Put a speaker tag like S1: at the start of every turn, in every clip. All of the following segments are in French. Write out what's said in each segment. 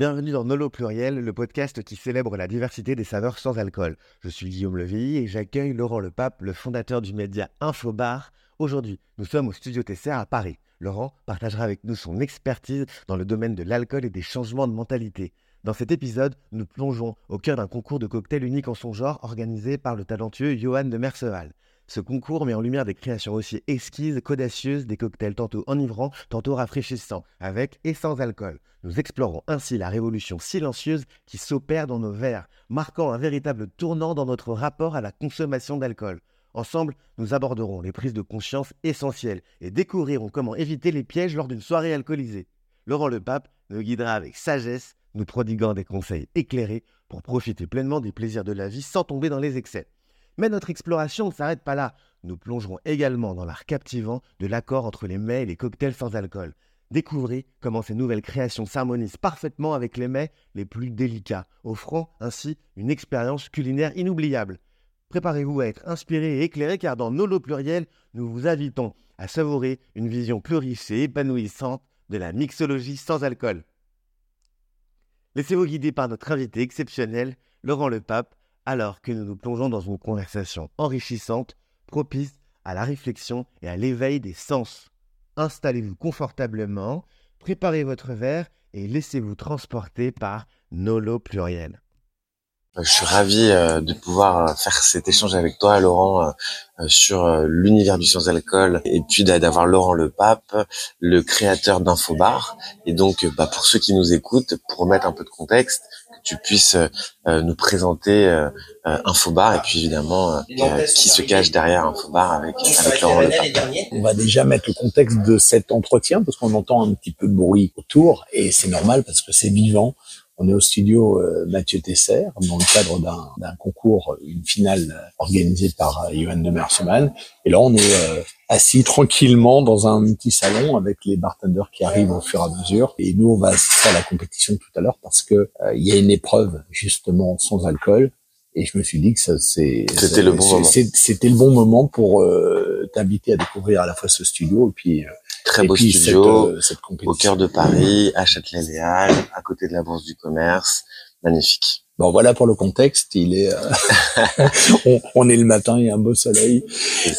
S1: Bienvenue dans Nolo Pluriel, le podcast qui célèbre la diversité des saveurs sans alcool. Je suis Guillaume Levilly et j'accueille Laurent Lepape, le fondateur du média Infobar. Aujourd'hui, nous sommes au studio Tesser à Paris. Laurent partagera avec nous son expertise dans le domaine de l'alcool et des changements de mentalité. Dans cet épisode, nous plongeons au cœur d'un concours de cocktails unique en son genre organisé par le talentueux Johan de Merceval. Ce concours met en lumière des créations aussi exquises qu'audacieuses, des cocktails tantôt enivrants, tantôt rafraîchissants, avec et sans alcool. Nous explorons ainsi la révolution silencieuse qui s'opère dans nos verres, marquant un véritable tournant dans notre rapport à la consommation d'alcool. Ensemble, nous aborderons les prises de conscience essentielles et découvrirons comment éviter les pièges lors d'une soirée alcoolisée. Laurent Lepape nous guidera avec sagesse, nous prodiguant des conseils éclairés pour profiter pleinement des plaisirs de la vie sans tomber dans les excès. Mais notre exploration ne s'arrête pas là. Nous plongerons également dans l'art captivant de l'accord entre les mets et les cocktails sans alcool. Découvrez comment ces nouvelles créations s'harmonisent parfaitement avec les mets les plus délicats, offrant ainsi une expérience culinaire inoubliable. Préparez-vous à être inspiré et éclairé car dans Nolo Pluriel, nous vous invitons à savourer une vision plus riche et épanouissante de la mixologie sans alcool. Laissez-vous guider par notre invité exceptionnel, Laurent Lepape, alors que nous nous plongeons dans une conversation enrichissante, propice à la réflexion et à l'éveil des sens. Installez-vous confortablement, préparez votre verre et laissez-vous transporter par Nolo Pluriel.
S2: Je suis ravi euh, de pouvoir euh, faire cet échange avec toi, Laurent, euh, sur l'univers du sans-alcool, et puis d'avoir Laurent le Pape, le créateur d'Infobar. Et donc, bah, pour ceux qui nous écoutent, pour mettre un peu de contexte, tu puisses euh, nous présenter euh, euh, Infobar et puis évidemment qui se cache derrière Infobar avec, avec Laurent
S3: On va déjà mettre le contexte de cet entretien parce qu'on entend un petit peu de bruit autour et c'est normal parce que c'est vivant. On est au studio Mathieu Tesser dans le cadre d'un concours, une finale organisée par Johan de Merseman. Et là, on est assis tranquillement dans un petit salon avec les bartenders qui arrivent au fur et à mesure. Et nous, on va assister à la compétition tout à l'heure parce que euh, il y a une épreuve justement sans alcool. Et je me suis dit que ça, c'est
S2: c'était le bon moment.
S3: C'était le bon moment pour euh, t'inviter à découvrir à la fois ce studio et puis euh,
S2: très beau studio cette, au cœur de Paris, à Châtelet-Léal, à côté de la Bourse du Commerce, magnifique.
S3: Bon, voilà pour le contexte. Il est, euh, on, est le matin, il y a un beau soleil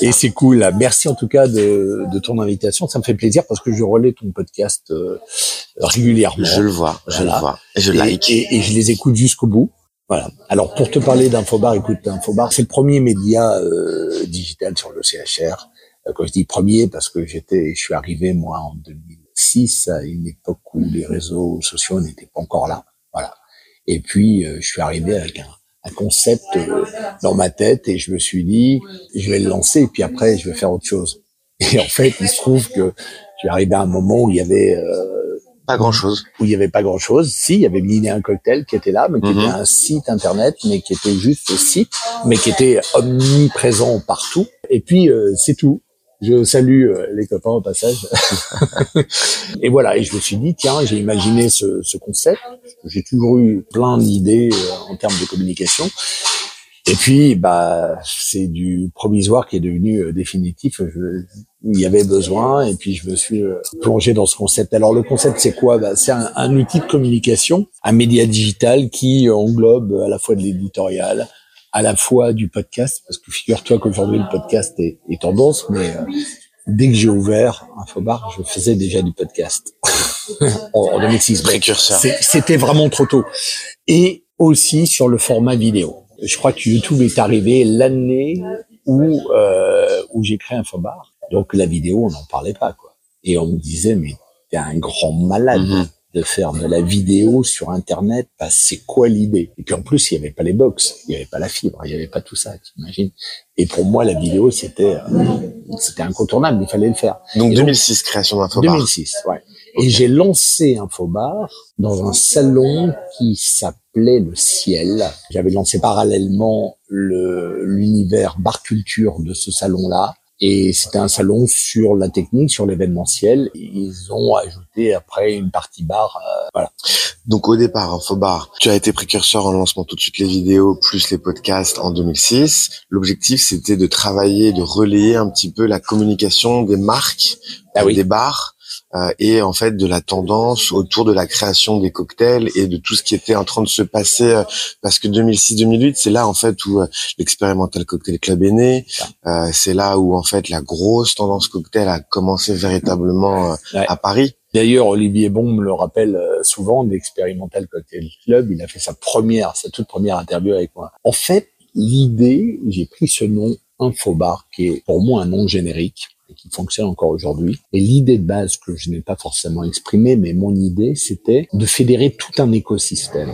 S3: et c'est cool. Merci en tout cas de, de, ton invitation. Ça me fait plaisir parce que je relais ton podcast euh, régulièrement.
S2: Je le vois, je le vois, et je like
S3: et, et, je les écoute jusqu'au bout. Voilà. Alors pour te parler d'Infobar, écoute, Infobar, c'est le premier média euh, digital sur le CHR. Quand je dis premier, parce que j'étais, je suis arrivé moi en 2006 à une époque où les réseaux sociaux n'étaient pas encore là. Voilà. Et puis, euh, je suis arrivé avec un, un concept euh, dans ma tête et je me suis dit, je vais le lancer et puis après, je vais faire autre chose. Et en fait, il se trouve que je suis arrivé à un moment où il y avait
S2: euh, pas grand chose.
S3: Où il y avait pas grand chose. Si, il y avait Mini un cocktail qui était là, mais qui était mhm. un site internet, mais qui était juste le site, mais qui était omniprésent partout. Et puis c'est tout. Je salue euh, les copains au passage. et voilà, et je me suis dit, tiens, j'ai imaginé ce, ce concept. J'ai toujours eu plein d'idées euh, en termes de communication. Et puis, bah, c'est du provisoire qui est devenu euh, définitif. Il y avait besoin, et puis je me suis plongé dans ce concept. Alors, le concept, c'est quoi? Bah, C'est un, outil de communication, un média digital qui englobe à la fois de l'éditorial, à la fois du podcast, parce que figure-toi qu'aujourd'hui le podcast est, est tendance, mais euh, dès que j'ai ouvert Infobar, je faisais déjà du podcast en, en 2006. C'était vraiment trop tôt. Et aussi sur le format vidéo. Je crois que YouTube est arrivé l'année où euh, où j'ai créé Infobar. Donc la vidéo, on n'en parlait pas quoi. Et on me disait mais t'es un grand malade. Mm-hmm de faire de la vidéo sur Internet, bah, c'est quoi l'idée? Et puis en plus, il n'y avait pas les box, il n'y avait pas la fibre, il n'y avait pas tout ça, t'imagines? Et pour moi, la vidéo, c'était euh, c'était incontournable, il fallait le faire.
S2: Donc 2006, création d'Infobar.
S3: 2006, ouais. Et j'ai lancé Infobar dans un salon qui s'appelait Le Ciel. J'avais lancé parallèlement l'univers bar culture de ce salon-là et c'était un salon sur la technique, sur l'événementiel. Ils ont ajouté après une partie bar. Euh, voilà.
S2: Donc au départ, Infobar, tu as été précurseur en lancement tout de suite les vidéos plus les podcasts en 2006. L'objectif, c'était de travailler, de relayer un petit peu la communication des marques, ah des bars et en fait de la tendance autour de la création des cocktails et de tout ce qui était en train de se passer euh, parce que 2006-2008 c'est là en fait où euh, l'expérimental cocktail club est né c'est là où en fait la grosse tendance cocktail a commencé véritablement à Paris
S3: D'ailleurs, Olivier Bon le rappelle souvent d'Experimental Cocktail Club. Il a fait sa première, sa toute première interview avec moi. En fait, l'idée, j'ai pris ce nom Infobar, qui est pour moi un nom générique et qui fonctionne encore aujourd'hui. Et l'idée de base que je n'ai pas forcément exprimée, mais mon idée, c'était de fédérer tout un écosystème.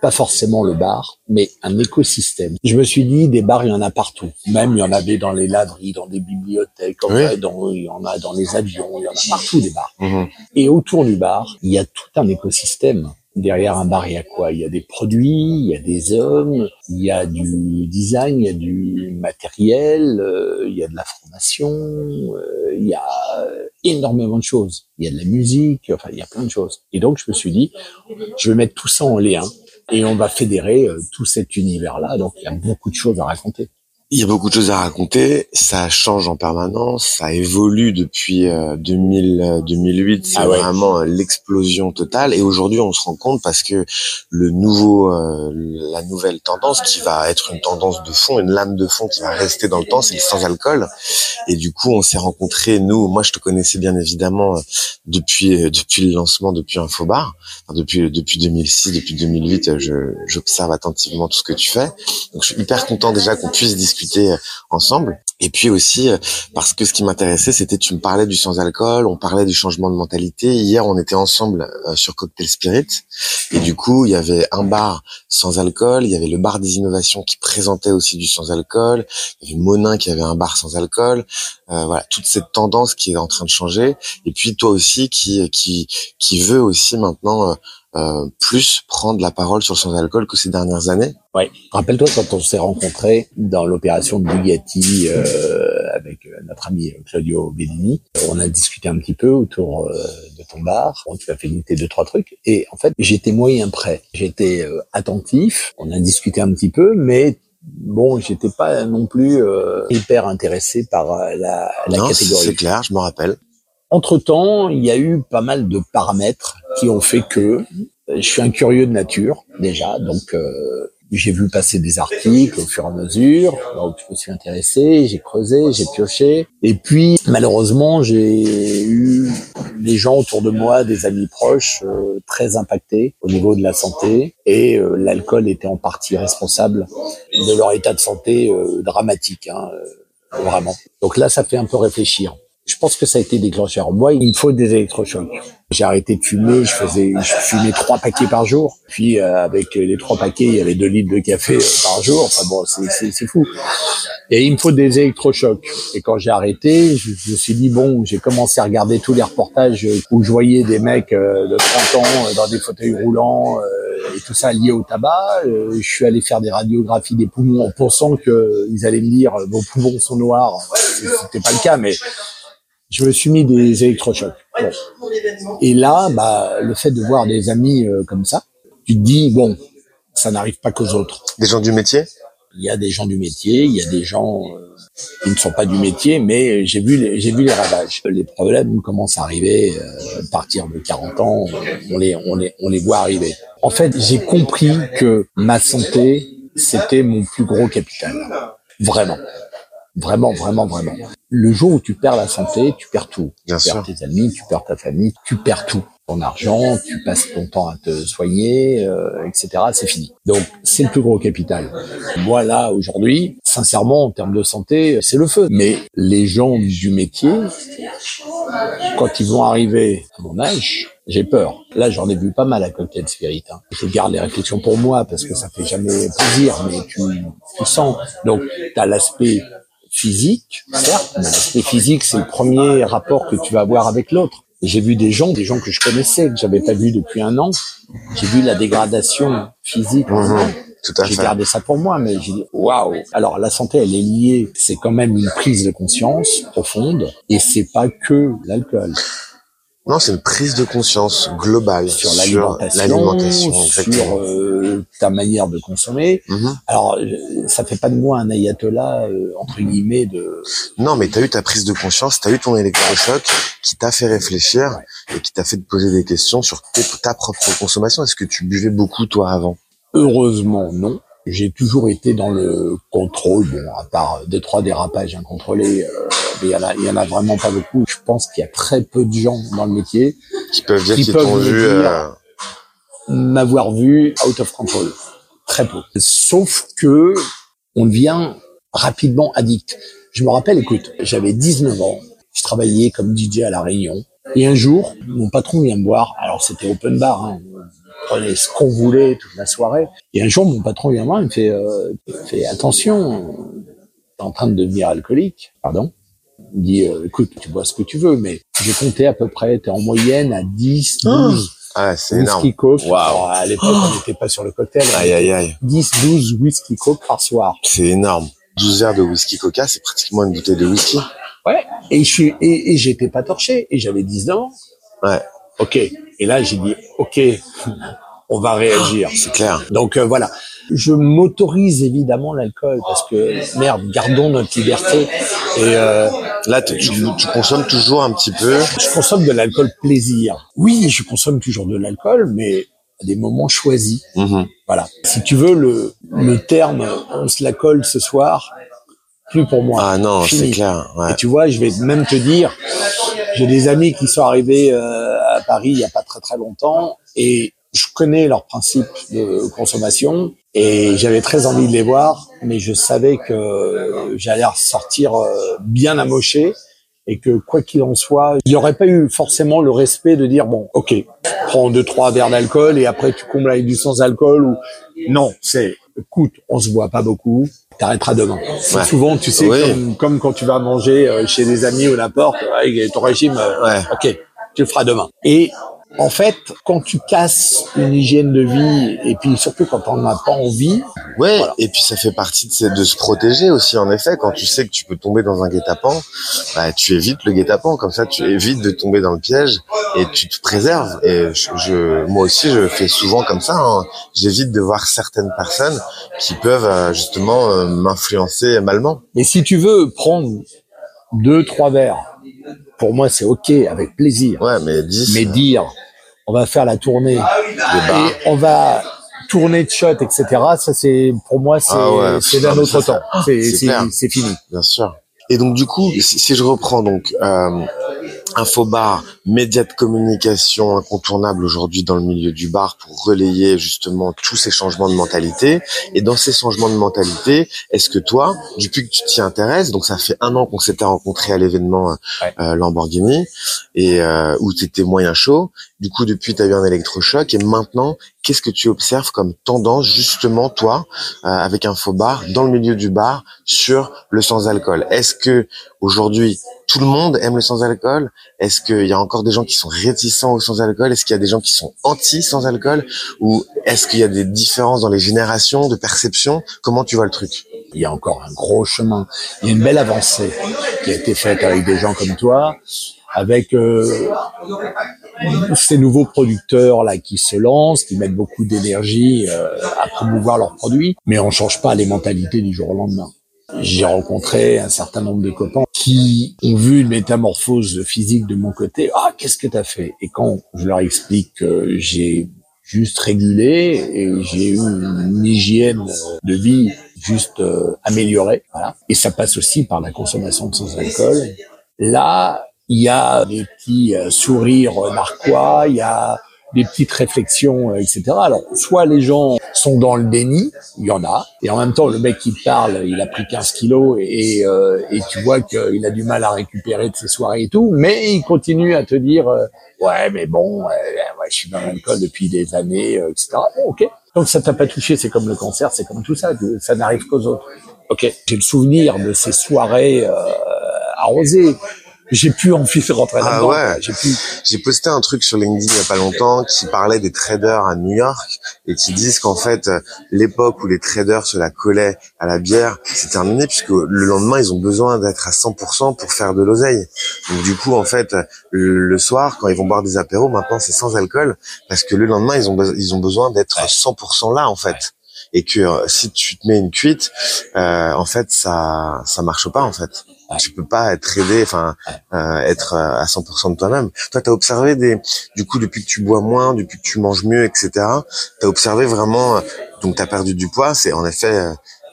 S3: Pas forcément le bar, mais un écosystème. Je me suis dit, des bars, il y en a partout. Même, il y en avait dans les laveries, dans des bibliothèques, dans, il y en a dans les avions, il y en a partout des bars. Mhm. Et autour du bar, il y a tout un écosystème derrière un bar, il y a quoi Il y a des produits, il y a des hommes, il y a du design, il y a du matériel, euh, il y a de la formation, euh, il y a énormément de choses. Il y a de la musique, enfin, il y a plein de choses. Et donc, je me suis dit, je vais mettre tout ça en lien et on va fédérer euh, tout cet univers-là. Donc, il y a beaucoup de choses à raconter.
S2: Il y a beaucoup de choses à raconter, ça change en permanence, ça évolue depuis 2000, 2008, euh, c'est ah vraiment euh, l'explosion totale. Et aujourd'hui, on se rend compte parce que le nouveau, euh, la nouvelle tendance qui va être une tendance de fond, une lame de fond qui va rester dans le temps, c'est le sans alcool. Et du coup, on s'est rencontrés. Nous, moi, je te connaissais bien évidemment depuis depuis le lancement, depuis Infobar, enfin, depuis depuis 2006, depuis 2008, je j'observe attentivement tout ce que tu fais. Donc, je suis hyper content déjà qu'on puisse discuter euh, ensemble. Et puis aussi euh, parce que ce qui m'intéressait, c'était tu me parlais du sans alcool, on parlait du changement de mentalité. Hier, on était ensemble euh, sur Cocktail Spirit, et du coup, il y avait un bar sans alcool, il y avait le bar des innovations qui présentait aussi du sans alcool, il y avait Monin qui avait un bar sans alcool. voilà, toute cette tendance qui est en train de changer. Et puis toi aussi qui qui qui veut aussi maintenant euh, plus prendre la parole sur son alcool que ces dernières années.
S3: Oui. Rappelle-toi quand on s'est rencontrés dans l'opération de Bugatti euh, avec euh, notre ami Claudio Bellini, on a discuté un petit peu autour de ton bar. Bon, tu as fait noter deux trois trucs et en fait j'étais moyen prêt. J'étais attentif. On a discuté un petit peu, mais bon, j'étais pas non plus hyper intéressé par la, la non, catégorie.
S2: C'est clair, je me rappelle.
S3: Entre-temps, il y a eu pas mal de paramètres qui ont fait que je suis un curieux de nature déjà, donc euh, j'ai vu passer des articles au fur et à mesure, donc je me suis intéressé, j'ai creusé, j'ai pioché, et puis malheureusement j'ai eu des gens autour de moi, des amis proches, euh, très impactés au niveau de la santé, et euh, l'alcool était en partie responsable de leur état de santé dramatique, hein, vraiment. Donc là, ça fait un peu réfléchir. Je pense que ça a été déclencheur. Moi, il me faut des électrochocs. J'ai arrêté de fumer, je faisais, je fumais trois paquets par jour. Puis euh, avec les trois paquets, il y avait deux litres de café euh, par jour. Enfin bon, c'est fou. Et il me faut des électrochocs. Et quand j'ai arrêté, je, me suis dit bon, j'ai commencé à regarder tous les reportages où je voyais des mecs euh, de 30 ans dans des fauteuils roulants et tout ça lié au tabac. je suis allé faire des radiographies des poumons en pensant qu'ils allaient me dire vos poumons sont noirs. C'était pas le cas, mais je me suis mis des électrochocs. Et là, bah, le fait de voir des amis euh, comme ça, tu te dis bon, ça n'arrive pas qu'aux autres.
S2: Des gens du métier?
S3: Il y a des gens du métier, il y a des gens euh, qui ne sont pas du métier, mais j'ai vu les, j'ai vu les ravages. Les problèmes commencent à arriver euh, à partir de 40 ans, on les on les on les voit arriver. En fait, j'ai compris que ma santé, c'était mon plus gros capital. Vraiment. Vraiment, vraiment, vraiment. Le jour où tu perds la santé, tu perds tout. tu perds tes amis, tu perds ta famille, tu perds tout. Ton argent, tu passes ton temps à te soigner, euh, etc. C'est fini. Donc, c'est le plus gros capital. Moi, là, aujourd'hui, sincèrement, en termes de santé, c'est le feu. Mais les gens du métier, quand ils vont arriver à mon âge, j'ai peur. Là, j'en ai vu pas mal à Cocktail Spirit. Hein. Je garde les réflexions pour moi parce que ça fait jamais plaisir, mais tu, tu sens. Donc, tu as l'aspect physique, certes, mais l'aspect physique, c'est le premier rapport que tu vas avoir avec l'autre. J'ai vu des gens, des gens que je connaissais, que j'avais pas vu depuis un an. J'ai vu la dégradation physique.
S2: Mmh,
S3: j'ai gardé ça pour moi, mais j'ai dit waouh. Alors la santé, elle est liée. C'est quand même une prise de conscience profonde, et c'est pas que l'alcool.
S2: Non, c'est une prise de conscience globale
S3: sur l'alimentation, sur euh, ta manière de consommer.
S2: Mhm.
S3: Alors, euh, ça fait pas de moi un ayatollah euh, entre guillemets de.
S2: Non, mais t'as eu ta prise de conscience, t'as eu ton électrochoc qui t'a fait réfléchir et qui t'a fait te poser des questions sur ta propre consommation. Est-ce que tu buvais beaucoup toi avant?
S3: Heureusement, non j'ai toujours été dans le contrôle, bon, à part deux trois dérapages incontrôlés, euh, mais il y en a, il y en a vraiment pas beaucoup. Je pense qu'il y a très peu de gens dans le métier
S2: qui peuvent dire qu'ils t'ont vu euh...
S3: m'avoir vu out of control, très peu. Sauf que on devient rapidement addict. Je me rappelle, écoute, j'avais 19 ans, je travaillais comme DJ à la Réunion, et un jour, mon patron vient me voir. Alors c'était open bar, hein, prenait ce qu'on voulait toute la soirée. Et un jour, mon patron vient moi, il me fait, euh, fait attention, t'es en train de devenir alcoolique. Pardon. Il me dit, euh, écoute, tu bois ce que tu veux, mais j'ai compté à peu près, t'es en moyenne à 10, 12.
S2: Ah, c'est énorme.
S3: Whisky coke. À l'époque, on n'était pas sur le cocktail.
S2: Aïe, aïe, aïe.
S3: 10, 12 whisky coke par soir.
S2: C'est énorme. 12 verres de whisky coca, c'est pratiquement une bouteille de whisky.
S3: Ouais. Et je suis, et, et j'étais pas torché. Et j'avais 19 ans.
S2: Ouais.
S3: OK. Et là, j'ai dit, OK, on va réagir.
S2: C'est clair.
S3: Donc euh, voilà. Je m'autorise évidemment l'alcool parce que merde, gardons notre liberté. Et euh,
S2: là, tu, tu, consommes toujours un petit peu.
S3: Je consomme de l'alcool plaisir. Oui, je consomme toujours de l'alcool, mais à des moments choisis.
S2: Mm-hmm.
S3: Voilà. Si tu veux le le terme, on se la colle ce soir, plus pour moi.
S2: Ah non, c'est clair. Ouais.
S3: Et tu vois, je vais même te dire, j'ai des amis qui sont arrivés euh, à Paris il y a pas très très longtemps et je connais leurs principes de consommation et j'avais très envie de les voir, mais je savais que j'allais ressortir euh, bien amoché et que quoi qu'il en soit, il n'y aurait pas eu forcément le respect de dire bon, ok, prends deux trois verres d'alcool et après tu combles avec du sans alcool ou non, c'est écoute, on se voit pas beaucoup, t'arrêteras demain.
S2: Ouais.
S3: Souvent, tu sais,
S2: Oui.
S3: comme, comme quand tu vas manger euh, chez des amis ou n'importe, avec ton régime, euh,
S2: Ouais.
S3: ok, tu le feras demain. Et en fait, quand tu casses une hygiène de vie, et puis surtout quand on n'a pas envie,
S2: Ouais,
S3: Voilà.
S2: et puis ça fait partie de, se- de se protéger aussi, en effet. Quand tu sais que tu peux tomber dans un guet-apens, bah, tu évites le guet-apens. Comme ça, tu évites de tomber dans le piège et tu te préserves. Et je, je- moi aussi, je fais souvent comme ça. hein. J'évite de voir certaines personnes qui peuvent euh, justement euh, m'influencer malement.
S3: mais si tu veux prendre deux, trois verres, pour moi c'est ok, avec plaisir.
S2: Ouais, mais 10,
S3: Mais dire, on va faire la tournée,
S2: des bars.
S3: et on va tourner de shot, etc. Ça c'est, pour moi c'est,
S2: Ah ouais,
S3: d'un autre temps. C'est, fini.
S2: Bien sûr. Et donc du coup, si, si je reprends donc euh, Infobar, média de communication incontournable aujourd'hui dans le milieu du bar pour relayer justement tous ces changements de mentalité. Et dans ces changements de mentalité, est-ce que toi, depuis que tu t'y intéresses, donc ça fait un an qu'on s'était rencontrés à l'événement
S3: Ouais.
S2: euh, Lamborghini et euh, où tu étais moyen chaud. Du coup, depuis, tu as eu un électrochoc et maintenant, qu'est-ce que tu observes comme tendance justement toi euh, avec Infobar dans le milieu du bar sur le sans-alcool? Est-ce que aujourd'hui tout le monde aime le sans-alcool? Est-ce qu'il y a encore des gens qui sont réticents au sans-alcool? Est-ce qu'il y a des gens qui sont anti sans-alcool Ou est-ce qu'il y a des différences dans les générations de perception? Comment tu vois le truc?
S3: Il y a encore un gros chemin. Il y a une belle avancée qui a été faite avec des gens comme toi, avec euh, ces nouveaux producteurs là qui se lancent, qui mettent beaucoup d'énergie euh, à promouvoir leurs produits, mais on change pas les mentalités du jour au lendemain. J'ai rencontré un certain nombre de copains ont vu une métamorphose physique de mon côté. Ah, qu'est-ce que t'as fait? Et quand je leur explique que j'ai juste régulé et j'ai eu une hygiène de vie juste euh, améliorée, voilà. Et ça passe aussi par la consommation de sans alcool. Là, il y a des petits euh, sourires narquois, il y a des petites réflexions, euh, etc. Alors, soit les gens sont dans le déni, il y en a, et en même temps, le mec qui te parle, il a pris 15 kilos et, euh, et tu vois qu'il a du mal à récupérer de ses soirées et tout, mais il continue à te dire, euh, ouais, mais bon, euh, ouais, je suis dans l'alcool depuis des années, euh, etc. Bon, ok. Donc ça t'a pas touché, c'est comme le cancer, c'est comme tout ça, que ça n'arrive qu'aux autres. Ok. J'ai le souvenir de ces soirées euh, arrosées j'ai plus envie de rentrer
S2: Ah ouais.
S3: J'ai plus.
S2: J'ai posté un truc sur LinkedIn il y a pas longtemps qui parlait des traders à New York et qui disent qu'en fait euh, l'époque où les traders se la collaient à la bière, c'est terminé puisque le lendemain ils ont besoin d'être à 100% pour faire de l'oseille. Donc du coup en fait le, le soir quand ils vont boire des apéros maintenant c'est sans alcool parce que le lendemain ils ont be- ils ont besoin d'être 100% là en fait. Et que euh, si tu te mets une cuite, euh, en fait ça ça marche pas en fait. Tu peux pas être aidé, enfin euh, être euh, à 100% de toi-même. Toi, tu as observé des, du coup, depuis que tu bois moins, depuis que tu manges mieux, etc. Tu as observé vraiment, donc tu as perdu du poids, c'est en effet,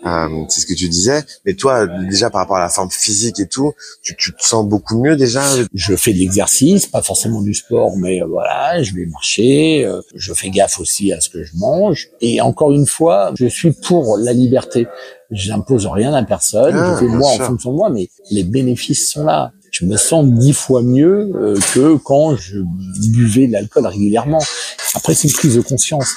S2: euh, c'est ce que tu disais. Mais toi, déjà par rapport à la forme physique et tout, tu, tu te sens beaucoup mieux déjà?
S3: Je fais de l'exercice, pas forcément du sport, mais euh, voilà, je vais marcher. euh, Je fais gaffe aussi à ce que je mange. Et encore une fois, je suis pour la liberté. Je n'impose rien à personne.
S2: Ah,
S3: je fais moi en fonction de moi, mais les bénéfices sont là. Je me sens dix fois mieux euh, que quand je buvais de l'alcool régulièrement. Après, c'est une prise de conscience.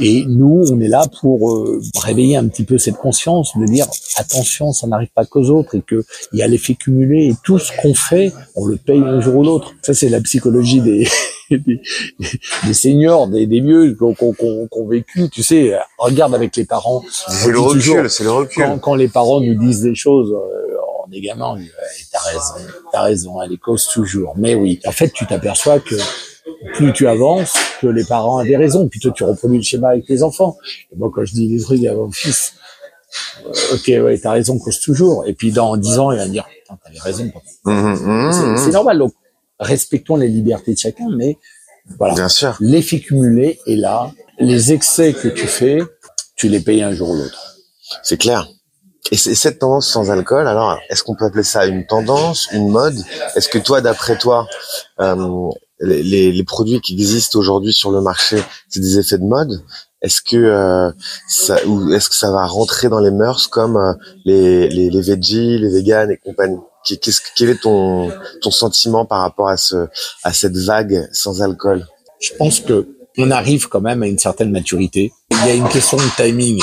S3: Et nous, on est là pour euh, réveiller un petit peu cette conscience, de dire attention, ça n'arrive pas qu'aux autres et que il y a l'effet cumulé et tout ce qu'on fait, on le paye un jour ou l'autre. Ça, c'est la psychologie des, des, des seniors, des, des vieux ont- qui ont vécu. Tu sais, regarde avec les parents.
S2: C'est le recul, c'est le recul.
S3: Quand, quand les parents nous disent des choses, euh, on est gamin, on dit, Ouais, t'as raison, t'as raison, elle les cause toujours. Mais oui, en fait, tu t'aperçois que plus tu avances, que les parents avaient raison. Puis toi, tu reproduis le schéma avec tes enfants. Et moi, quand je dis des trucs à mon fils, euh, ok, ouais, t'as raison, cause toujours. Et puis dans dix ans, il va me dire, putain, t'avais raison, papa.
S2: Mhm, mhm, mhm.
S3: c'est normal. Donc, respectons les libertés de chacun, mais voilà.
S2: Bien sûr.
S3: L'effet cumulé est là. Les excès que tu fais, tu les payes un jour ou l'autre.
S2: C'est clair. Et cette tendance sans alcool, alors, est-ce qu'on peut appeler ça une tendance, une mode? Est-ce que toi, d'après toi, euh, les, les- produits qui existent aujourd'hui sur le marché, c'est des effets de mode? Est-ce que euh, ça, ou est-ce que ça va rentrer dans les mœurs comme euh, les, les, les veggies, les véganes et compagnie? Qu'est-ce- Quel est ton, ton sentiment par rapport à, ce, à cette vague sans alcool?
S3: Je pense que on arrive quand même à une certaine maturité. Il y a une question de timing.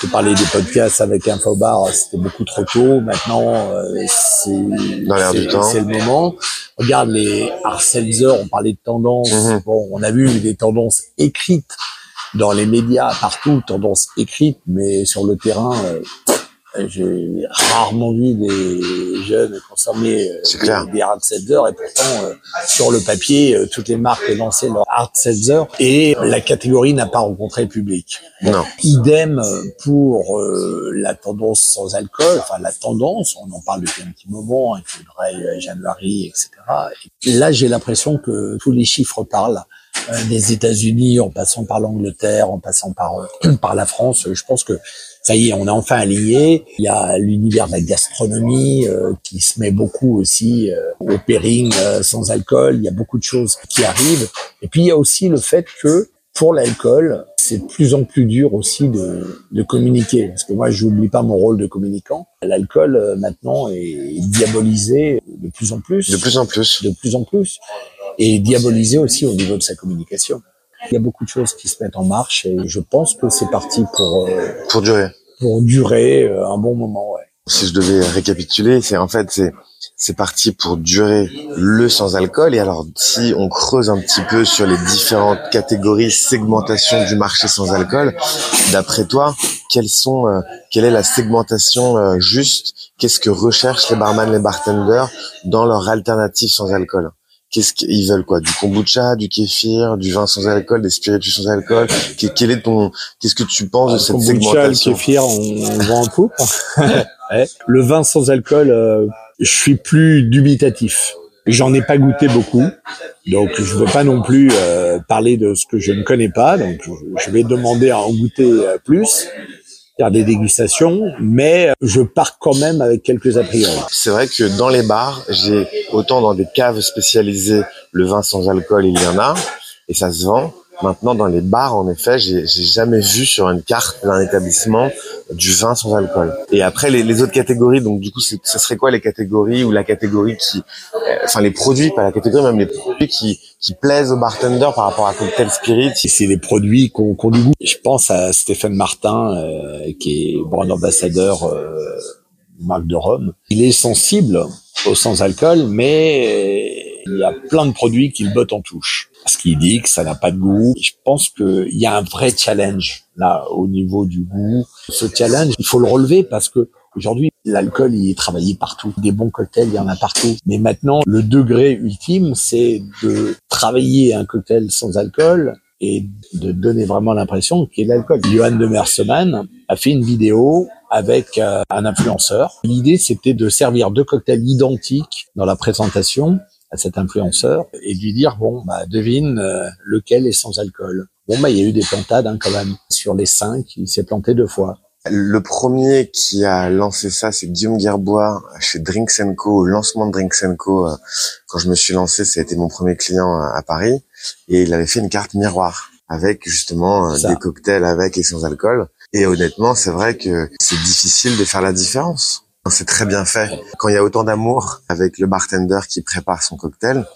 S3: Je te parlais des podcasts avec Infobar, c'était beaucoup trop tôt. Maintenant, euh, c'est le moment. Regarde les Arcelzer, on parlait de tendances.
S2: Mhm.
S3: Bon, on a vu des tendances écrites dans les médias partout, tendances écrites, mais sur le terrain, euh, j'ai rarement vu des jeunes consommer euh, des, des hard seltzer et pourtant euh, sur le papier euh, toutes les marques lançaient leur hard seltzer et la catégorie n'a pas rencontré le public.
S2: Non.
S3: Idem pour la tendance sans alcool, enfin la tendance, on en parle depuis un petit moment, il faudrait euh, January, etc. Et là, j'ai l'impression que tous les chiffres parlent des États-Unis, en passant par l'Angleterre, en passant par euh, par la France. Je pense que ça y est, on est enfin aligné. Il y a l'univers de la gastronomie euh, qui se met beaucoup aussi euh, au pairing euh, sans alcool. Il y a beaucoup de choses qui arrivent. Et puis il y a aussi le fait que pour l'alcool, c'est de plus en plus dur aussi de, de communiquer. Parce que moi, je n'oublie pas mon rôle de communicant. L'alcool, euh, maintenant, est diabolisé de plus en plus.
S2: De plus en plus.
S3: De plus en plus. Et diabolisé aussi au niveau de sa communication. Il y a beaucoup de choses qui se mettent en marche et je pense que c'est parti pour, euh,
S2: Pour durer.
S3: pour durer euh, un bon moment. Ouais.
S2: si je devais récapituler, c'est en fait c'est c'est parti pour durer le sans alcool et alors si on creuse un petit peu sur les différentes catégories segmentation du marché sans alcool, d'après toi, quelles sont euh, quelle est la segmentation euh, juste? Qu'est-ce que recherchent les barman, les bartenders dans leur alternative sans alcool? Qu'est-ce qu'ils veulent quoi? Du kombucha, du kéfir, du vin sans alcool, des spiritueux sans alcool? Que- Quel est ton Qu'est-ce que tu penses de cette
S3: Kombucha, le
S2: segmentation?
S3: kéfir, on, on vend en. Ouais. Le vin sans alcool, euh, je suis plus dubitatif. J'en ai pas goûté beaucoup, donc je veux pas non plus euh, parler de ce que je ne connais pas. Donc je- je vais demander à en goûter euh, plus, faire des dégustations, mais je pars quand même avec quelques a.
S2: C'est vrai que dans les bars, j'ai autant dans des caves spécialisées, le vin sans alcool, il y en a, et ça se vend. Maintenant, dans les bars, en effet, j'ai jamais vu sur une carte d'un établissement du vin sans alcool. Et après, les, les autres catégories, donc du coup, ça serait quoi les catégories ou la catégorie qui, euh, enfin les produits, pas la catégorie, même les produits qui, qui plaisent aux bartenders par rapport à cocktail spirit?
S3: C'est les produits qu'on qu'on du goût. Je pense à Stéphane Martin, euh, qui est brand ambassadeur euh, marque de Rome. Il est sensible au sans-alcool, mais il y a plein de produits qu'il botte en touche. Parce qu'il dit que ça n'a pas de goût. Je pense qu'il y a un vrai challenge là au niveau du goût. Ce challenge, il faut le relever parce que Aujourd'hui, l'alcool, il est travaillé partout. Des bons cocktails, il y en a partout. Mais maintenant, le degré ultime, c'est de travailler un cocktail sans alcool et de donner vraiment l'impression qu'il y a l'alcool. Johan de Merseman a fait une vidéo avec euh, un influenceur. L'idée, c'était de servir deux cocktails identiques dans la présentation à cet influenceur et lui dire bon bah devine euh, lequel est sans alcool. Bon bah il y a eu des plantades hein, quand même sur les cinq, il s'est planté deux fois.
S2: Le premier qui a lancé ça, c'est Guillaume Gerbois chez Drinks Co. Au lancement de Drinks Co. Euh, quand je me suis lancé, ça a été mon premier client à Paris. Et il avait fait une carte miroir avec justement euh, des cocktails avec et sans alcool. Et honnêtement, c'est vrai que c'est difficile de faire la différence. C'est très bien fait. Quand il y a autant d'amour avec le bartender qui prépare son cocktail,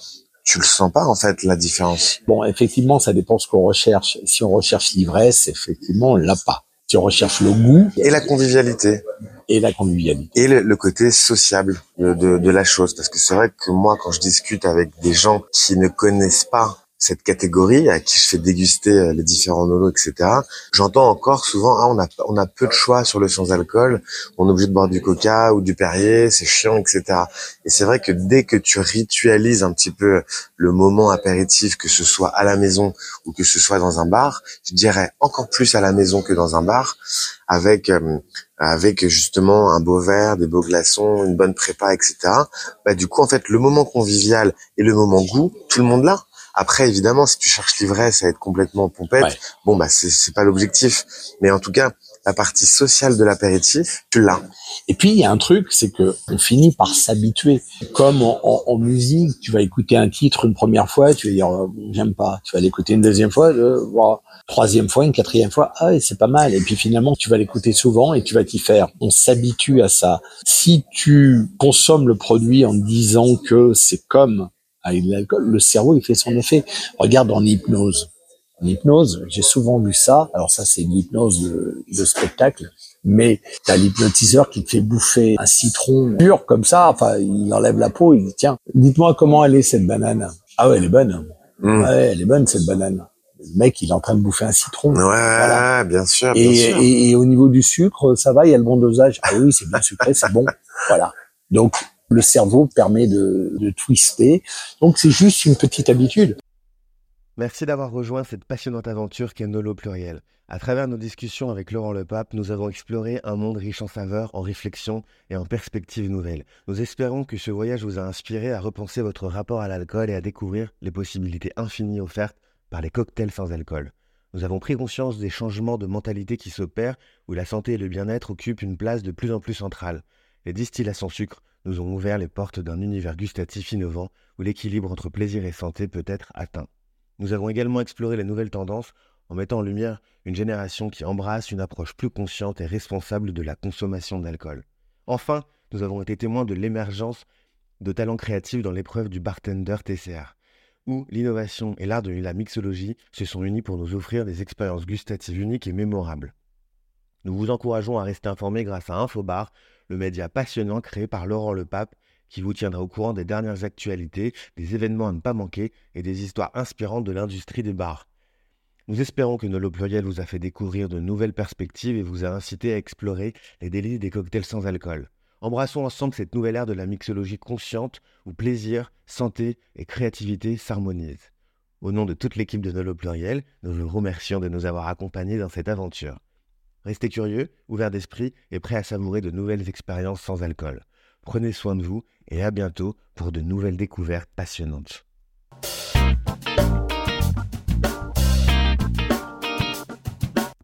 S2: tu le sens pas en fait la différence.
S3: Bon, effectivement, ça dépend ce qu'on recherche. Si on recherche l'ivresse, effectivement, on l'a pas tu recherches le goût.
S2: Et la convivialité.
S3: Et la convivialité.
S2: Et le, côté sociable de, de, la chose. Parce que c'est vrai que moi, quand je discute avec des gens qui ne connaissent pas cette catégorie à qui je fais déguster euh, les différents nolos, etc. J'entends encore souvent, ah, on a, on a peu de choix sur le sans alcool, on est obligé de boire du coca ou du Perrier, c'est chiant, etc. Et c'est vrai que dès que tu ritualises un petit peu le moment apéritif, que ce soit à la maison ou que ce soit dans un bar, je dirais encore plus à la maison que dans un bar, avec euh, avec justement un beau verre, des beaux glaçons, une bonne prépa, etc. Bah, du coup, en fait, le moment convivial et le moment goût, tout le monde l'a. Après, évidemment, si tu cherches l'ivresse à être complètement pompette, bon bah c'est pas l'objectif. Mais en tout cas, la partie sociale de l'apéritif, tu l'as.
S3: Et puis il y a un truc, c'est que on finit par s'habituer. Comme en, musique, tu vas écouter un titre une première fois, tu vas dire oh, j'aime pas. Tu vas l'écouter une deuxième fois, euh, troisième fois, une quatrième fois, ah c'est pas mal. Et puis finalement, tu vas l'écouter souvent et tu vas t'y faire. On s'habitue à ça. Si tu consommes le produit en disant que c'est comme avec l'alcool, le cerveau, il fait son effet. Regarde en hypnose. En hypnose, j'ai souvent vu ça. Alors ça, c'est une hypnose de, spectacle. Mais t'as l'hypnotiseur qui te fait bouffer un citron pur comme ça. Enfin, il enlève la peau, il dit, tiens, dites-moi comment elle est cette banane. Ah ouais, elle est bonne. Mmh. Ouais, elle est bonne cette banane. Le mec, il est en train de bouffer un citron.
S2: Ouais, bien sûr. Bien
S3: et,
S2: sûr.
S3: Et, et, au niveau du sucre, ça va, il y a le bon dosage. Ah oui, c'est bien sucré, c'est bon. Voilà. Donc, le cerveau permet de, twister. Donc c'est juste une petite habitude.
S1: Merci d'avoir rejoint cette passionnante aventure qu'est Nolo Pluriel. À travers nos discussions avec Laurent Lepape, nous avons exploré un monde riche en saveurs, en réflexions et en perspectives nouvelles. Nous espérons que ce voyage vous a inspiré à repenser votre rapport à l'alcool et à découvrir les possibilités infinies offertes par les cocktails sans alcool. Nous avons pris conscience des changements de mentalité qui s'opèrent, où la santé et le bien-être occupent une place de plus en plus centrale. Les distillats sans sucre nous ont ouvert les portes d'un univers gustatif innovant où l'équilibre entre plaisir et santé peut être atteint. Nous avons également exploré les nouvelles tendances en mettant en lumière une génération qui embrasse une approche plus consciente et responsable de la consommation d'alcool. Enfin, nous avons été témoins de l'émergence de talents créatifs dans l'épreuve du bartender TCR, où l'innovation et l'art de la mixologie se sont unis pour nous offrir des expériences gustatives uniques et mémorables. Nous vous encourageons à rester informés grâce à Infobar, le média passionnant créé par Laurent Lepape, qui vous tiendra au courant des dernières actualités, des événements à ne pas manquer et des histoires inspirantes de l'industrie des bars. Nous espérons que Nolo Pluriel vous a fait découvrir de nouvelles perspectives et vous a incité à explorer les délices des cocktails sans alcool. Embrassons ensemble cette nouvelle ère de la mixologie consciente où plaisir, santé et créativité s'harmonisent. Au nom de toute l'équipe de Nolo Pluriel, nous vous remercions de nous avoir accompagnés dans cette aventure. Restez curieux, ouverts d'esprit et prêts à savourer de nouvelles expériences sans alcool. Prenez soin de vous et à bientôt pour de nouvelles découvertes passionnantes.